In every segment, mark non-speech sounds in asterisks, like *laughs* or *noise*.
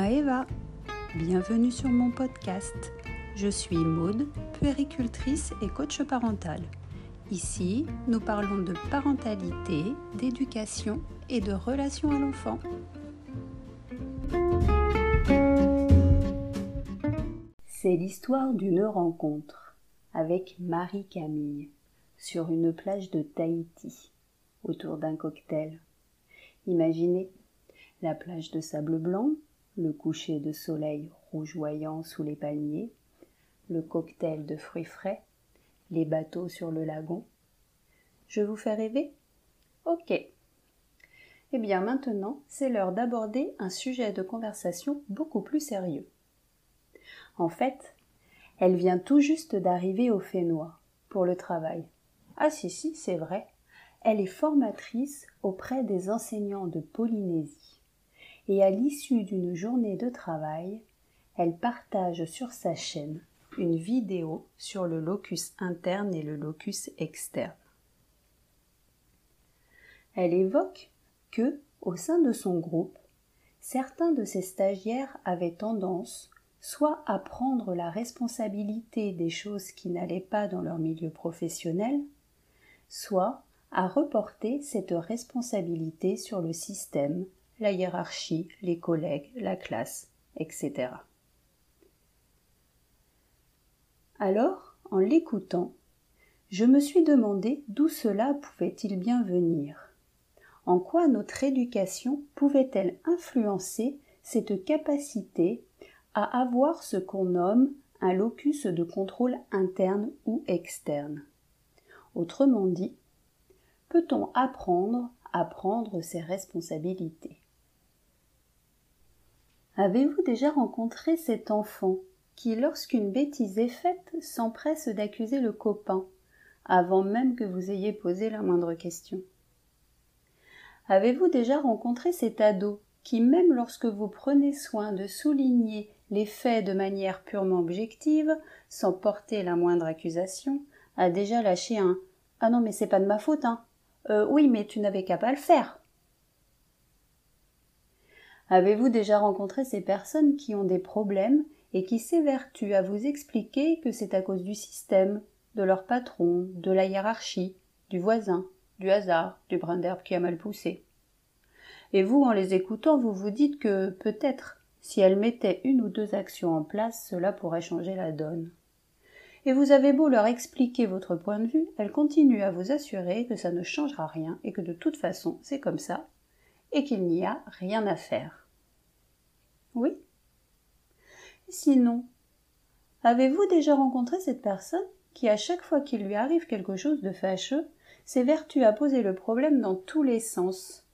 Maeva, bienvenue sur mon podcast. Je suis Maude, puéricultrice et coach parental. Ici, nous parlons de parentalité, d'éducation et de relation à l'enfant. C'est l'histoire d'une rencontre avec Marie-Camille sur une plage de Tahiti autour d'un cocktail. Imaginez la plage de sable blanc, le coucher de soleil rougeoyant sous les palmiers, le cocktail de fruits frais, les bateaux sur le lagon. Je vous fais rêver? Ok. Eh bien maintenant, c'est l'heure d'aborder un sujet de conversation beaucoup plus sérieux. En fait, elle vient tout juste d'arriver au Fénois pour le travail. Ah si si, c'est vrai. Elle est formatrice auprès des enseignants de Polynésie. Et à l'issue d'une journée de travail, elle partage sur sa chaîne une vidéo sur le locus interne et le locus externe. Elle évoque que, au sein de son groupe, certains de ses stagiaires avaient tendance soit à prendre la responsabilité des choses qui n'allaient pas dans leur milieu professionnel, soit à reporter cette responsabilité sur le système, la hiérarchie, les collègues, la classe, etc. Alors, en l'écoutant, je me suis demandé d'où cela pouvait-il bien venir. En quoi notre éducation pouvait-elle influencer cette capacité à avoir ce qu'on nomme un locus de contrôle interne ou externe? Autrement dit, peut-on apprendre à prendre ses responsabilités? Avez-vous déjà rencontré cet enfant qui, lorsqu'une bêtise est faite, s'empresse d'accuser le copain, avant même que vous ayez posé la moindre question? Avez-vous déjà rencontré cet ado qui, même lorsque vous prenez soin de souligner les faits de manière purement objective, sans porter la moindre accusation, a déjà lâché un Ah non, mais c'est pas de ma faute, hein. Euh, oui, mais tu n'avais qu'à pas le faire. Avez-vous déjà rencontré ces personnes qui ont des problèmes et qui s'évertuent à vous expliquer que c'est à cause du système, de leur patron, de la hiérarchie, du voisin, du hasard, du brin d'herbe qui a mal poussé? Et vous, en les écoutant, vous vous dites que peut-être, si elles mettaient une ou deux actions en place, cela pourrait changer la donne. Et vous avez beau leur expliquer votre point de vue, elles continuent à vous assurer que ça ne changera rien et que de toute façon c'est comme ça, et qu'il n'y a rien à faire. Oui, Sinon, avez-vous déjà rencontré cette personne qui, à chaque fois qu'il lui arrive quelque chose de fâcheux, s'évertue à poser le problème dans tous les sens,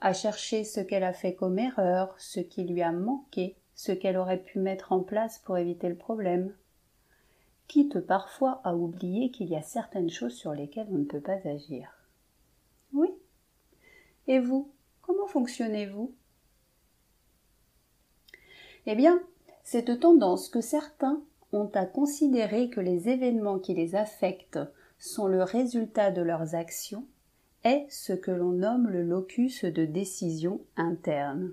à chercher ce qu'elle a fait comme erreur, ce qui lui a manqué, ce qu'elle aurait pu mettre en place pour éviter le problème, quitte parfois à oublier qu'il y a certaines choses sur lesquelles on ne peut pas agir. Oui. Et vous, comment fonctionnez-vous? Eh bien, cette tendance que certains ont à considérer que les événements qui les affectent sont le résultat de leurs actions est ce que l'on nomme le locus de décision interne.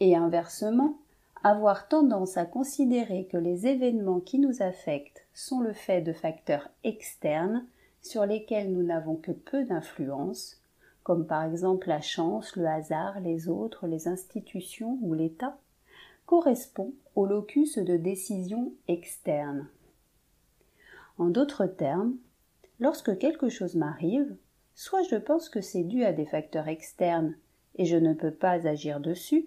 Et inversement, avoir tendance à considérer que les événements qui nous affectent sont le fait de facteurs externes sur lesquels nous n'avons que peu d'influence, comme par exemple la chance, le hasard, les autres, les institutions ou l'État, correspond au locus de décision externe. En d'autres termes, lorsque quelque chose m'arrive, soit je pense que c'est dû à des facteurs externes et je ne peux pas agir dessus,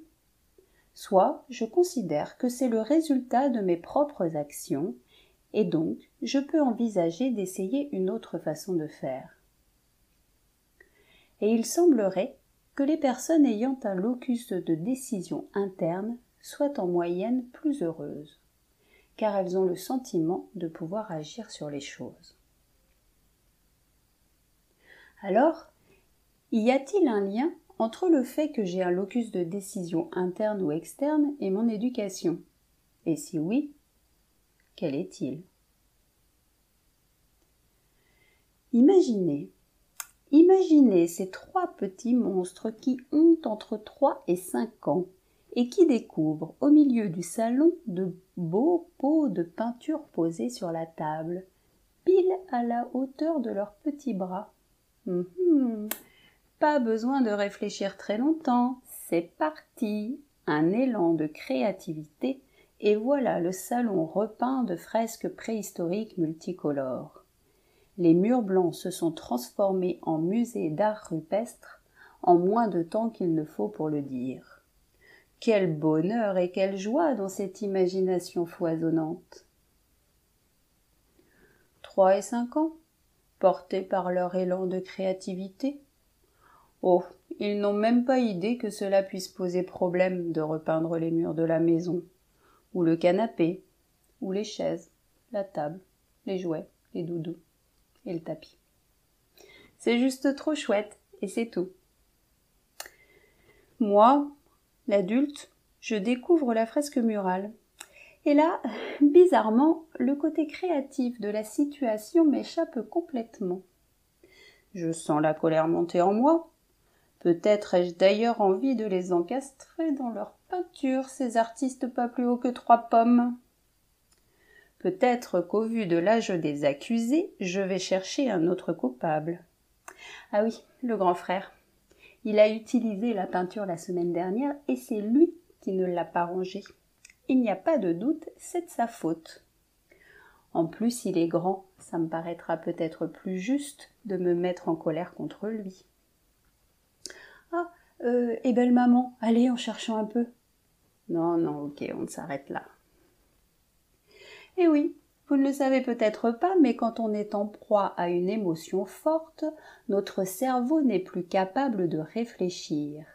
soit je considère que c'est le résultat de mes propres actions et donc je peux envisager d'essayer une autre façon de faire. Et il semblerait que les personnes ayant un locus de décision interne soient en moyenne plus heureuses, car elles ont le sentiment de pouvoir agir sur les choses. Alors, y a-t-il un lien entre le fait que j'ai un locus de décision interne ou externe et mon éducation? Et si oui, quel est-il? Imaginez, imaginez ces trois petits monstres qui ont entre trois et cinq ans et qui découvre au milieu du salon de beaux pots de peinture posés sur la table, pile à la hauteur de leurs petits bras. Hum. Pas besoin de réfléchir très longtemps, c'est parti. Un élan de créativité et voilà le salon repeint de fresques préhistoriques multicolores. Les murs blancs se sont transformés en musée d'art rupestre en moins de temps qu'il ne faut pour le dire. Quel bonheur et quelle joie dans cette imagination foisonnante. Trois et cinq ans, portés par leur élan de créativité. Oh, ils n'ont même pas idée que cela puisse poser problème de repeindre les murs de la maison, ou le canapé, ou les chaises, la table, les jouets, les doudous et le tapis. C'est juste trop chouette, et c'est tout. Moi, l'adulte, je découvre la fresque murale. Et là, *laughs* bizarrement, le côté créatif de la situation m'échappe complètement. Je sens la colère monter en moi. Peut-être ai-je d'ailleurs envie de les encastrer dans leur peinture, ces artistes pas plus hauts que trois pommes. Peut-être qu'au vu de l'âge des accusés, je vais chercher un autre coupable. Ah oui, le grand frère. Il a utilisé la peinture la semaine dernière et c'est lui qui ne l'a pas rangée. Il n'y a pas de doute, c'est de sa faute. En plus, il est grand, ça me paraîtra peut-être plus juste de me mettre en colère contre lui. Ah, euh, et belle maman, allez en cherchant un peu. Non, non, ok, on s'arrête là. Eh oui, vous ne le savez peut-être pas, mais quand on est en proie à une émotion forte, notre cerveau n'est plus capable de réfléchir.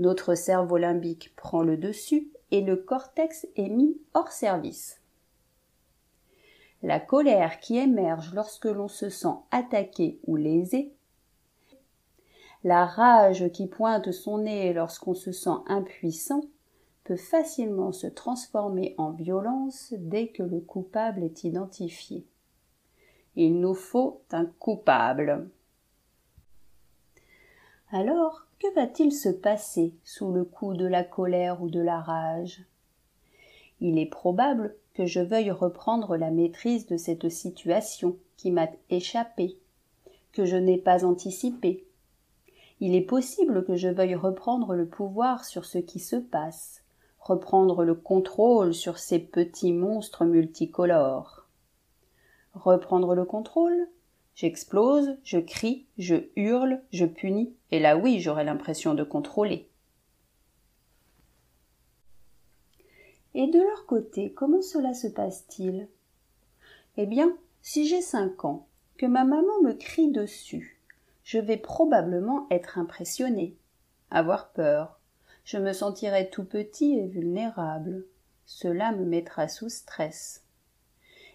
Notre cerveau limbique prend le dessus et le cortex est mis hors service. La colère qui émerge lorsque l'on se sent attaqué ou lésé, la rage qui pointe son nez lorsqu'on se sent impuissant, peut facilement se transformer en violence dès que le coupable est identifié. Il nous faut un coupable. Alors, que va-t-il se passer sous le coup de la colère ou de la rage? Il est probable que je veuille reprendre la maîtrise de cette situation qui m'a échappé, que je n'ai pas anticipé. Il est possible que je veuille reprendre le pouvoir sur ce qui se passe, reprendre le contrôle sur ces petits monstres multicolores. Reprendre le contrôle J'explose, je crie, je hurle, je punis, et là oui, j'aurai l'impression de contrôler. Et de leur côté, comment cela se passe-t-il? Eh bien, si j'ai cinq ans, que ma maman me crie dessus, je vais probablement être impressionné, avoir peur, je me sentirai tout petit et vulnérable. Cela me mettra sous stress.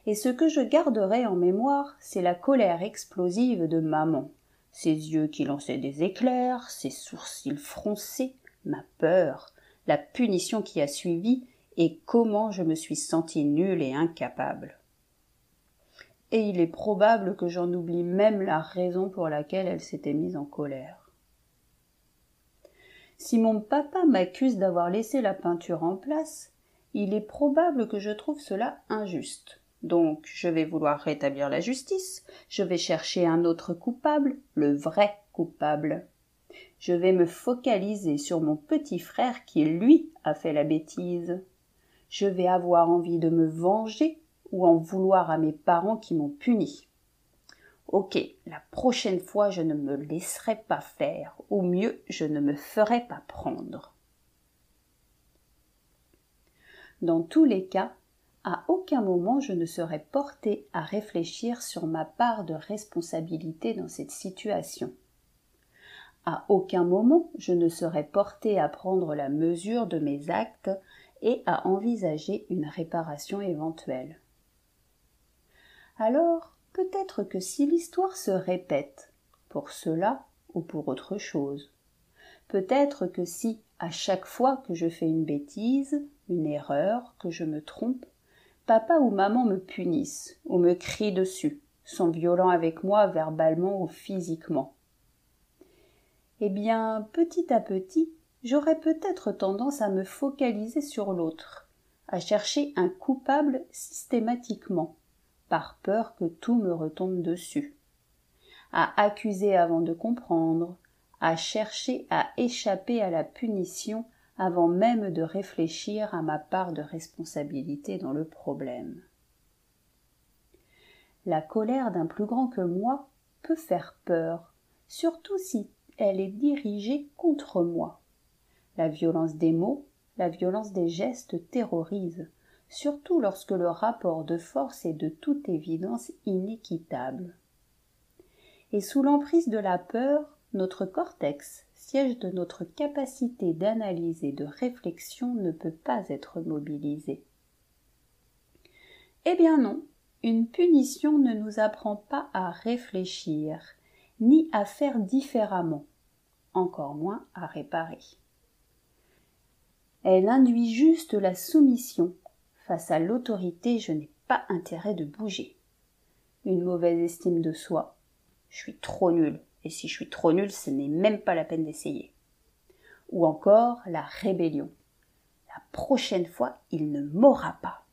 Et ce que je garderai en mémoire, c'est la colère explosive de maman, ses yeux qui lançaient des éclairs, ses sourcils froncés, ma peur, la punition qui a suivi, et comment je me suis senti nulle et incapable. Et il est probable que j'en oublie même la raison pour laquelle elle s'était mise en colère. Si mon papa m'accuse d'avoir laissé la peinture en place, il est probable que je trouve cela injuste. Donc je vais vouloir rétablir la justice, je vais chercher un autre coupable, le vrai coupable. Je vais me focaliser sur mon petit frère qui, lui, a fait la bêtise. Je vais avoir envie de me venger ou en vouloir à mes parents qui m'ont puni. Ok, la prochaine fois je ne me laisserai pas faire, ou mieux je ne me ferai pas prendre. Dans tous les cas, à aucun moment je ne serai porté à réfléchir sur ma part de responsabilité dans cette situation. À aucun moment je ne serai porté à prendre la mesure de mes actes et à envisager une réparation éventuelle. Alors, peut-être que si l'histoire se répète, pour cela ou pour autre chose, peut-être que si, à chaque fois que je fais une bêtise, une erreur, que je me trompe, papa ou maman me punissent ou me crient dessus, sont violents avec moi verbalement ou physiquement. Eh bien, petit à petit, j'aurais peut-être tendance à me focaliser sur l'autre, à chercher un coupable systématiquement, par peur que tout me retombe dessus, à accuser avant de comprendre, à chercher à échapper à la punition avant même de réfléchir à ma part de responsabilité dans le problème. La colère d'un plus grand que moi peut faire peur, surtout si elle est dirigée contre moi. La violence des mots, la violence des gestes terrorise, surtout lorsque le rapport de force est de toute évidence inéquitable. Et sous l'emprise de la peur, notre cortex, siège de notre capacité d'analyse et de réflexion, ne peut pas être mobilisé. Eh bien non, une punition ne nous apprend pas à réfléchir, ni à faire différemment, encore moins à réparer. Elle induit juste la soumission. Face à l'autorité, je n'ai pas intérêt de bouger. Une mauvaise estime de soi. Je suis trop nul, et si je suis trop nul, ce n'est même pas la peine d'essayer. Ou encore la rébellion. La prochaine fois, il ne m'aura pas.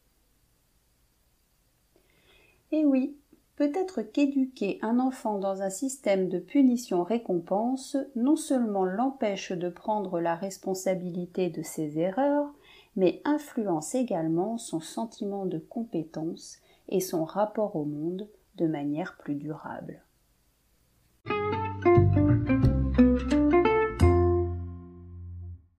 Et oui, peut-être qu'éduquer un enfant dans un système de punition-récompense non seulement l'empêche de prendre la responsabilité de ses erreurs, mais influence également son sentiment de compétence et son rapport au monde de manière plus durable.